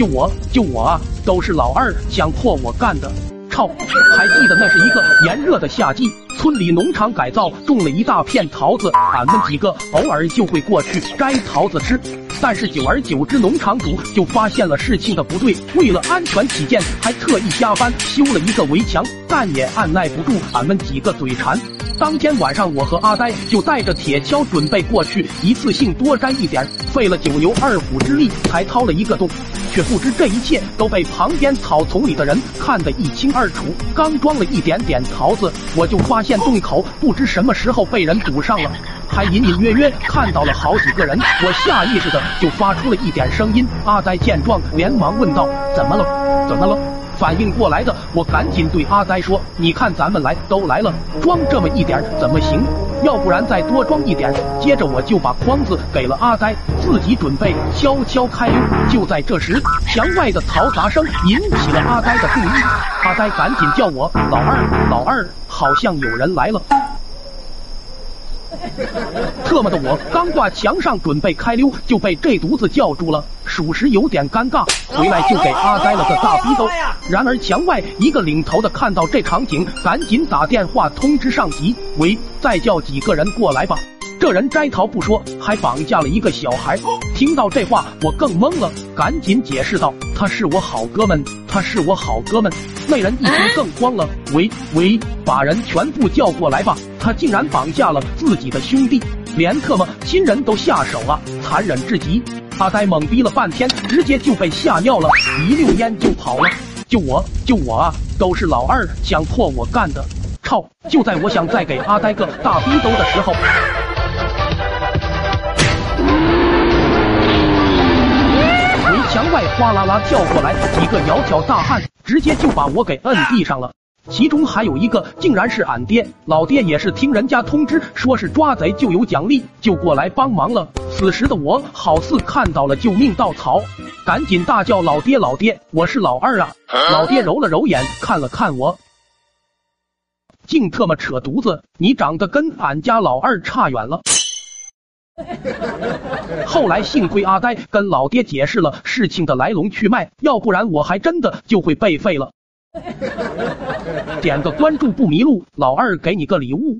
就我就我啊，都是老二想迫我干的。操！还记得那是一个炎热的夏季，村里农场改造种了一大片桃子，俺们几个偶尔就会过去摘桃子吃。但是久而久之，农场主就发现了事情的不对，为了安全起见，还特意加班修了一个围墙，但也按耐不住俺们几个嘴馋。当天晚上，我和阿呆就带着铁锹准备过去，一次性多摘一点，费了九牛二虎之力才掏了一个洞，却不知这一切都被旁边草丛里的人看得一清二楚。刚装了一点点桃子，我就发现洞口不知什么时候被人堵上了，还隐隐约约看到了好几个人。我下意识的就发出了一点声音。阿呆见状，连忙问道：“怎么了？怎么了？”反应过来的我赶紧对阿呆说：“你看咱们来都来了，装这么一点怎么行？要不然再多装一点。”接着我就把筐子给了阿呆，自己准备悄悄开溜。就在这时，墙外的嘈杂声引起了阿呆的注意，阿呆赶紧叫我老二，老二，好像有人来了。特么的！我刚挂墙上准备开溜，就被这犊子叫住了，属实有点尴尬。回来就给阿呆了个大逼兜。然而墙外一个领头的看到这场景，赶紧打电话通知上级：“喂，再叫几个人过来吧。”这人摘桃不说，还绑架了一个小孩。听到这话，我更懵了，赶紧解释道：“他是我好哥们，他是我好哥们。”那人一听更慌了：“喂喂，把人全部叫过来吧！他竟然绑架了自己的兄弟，连特么亲人都下手了，残忍至极！”阿呆懵逼了半天，直接就被吓尿了，一溜烟就跑了。就我就我啊，都是老二想迫我干的。操！就在我想再给阿呆个大逼兜的时候。墙外哗啦啦跳过来几个窈窕大汉，直接就把我给摁地上了。其中还有一个竟然是俺爹，老爹也是听人家通知，说是抓贼就有奖励，就过来帮忙了。此时的我好似看到了救命稻草，赶紧大叫老爹老爹，我是老二啊！老爹揉了揉眼，看了看我，净特么扯犊子，你长得跟俺家老二差远了。后来幸亏阿呆跟老爹解释了事情的来龙去脉，要不然我还真的就会被废了。点个关注不迷路，老二给你个礼物。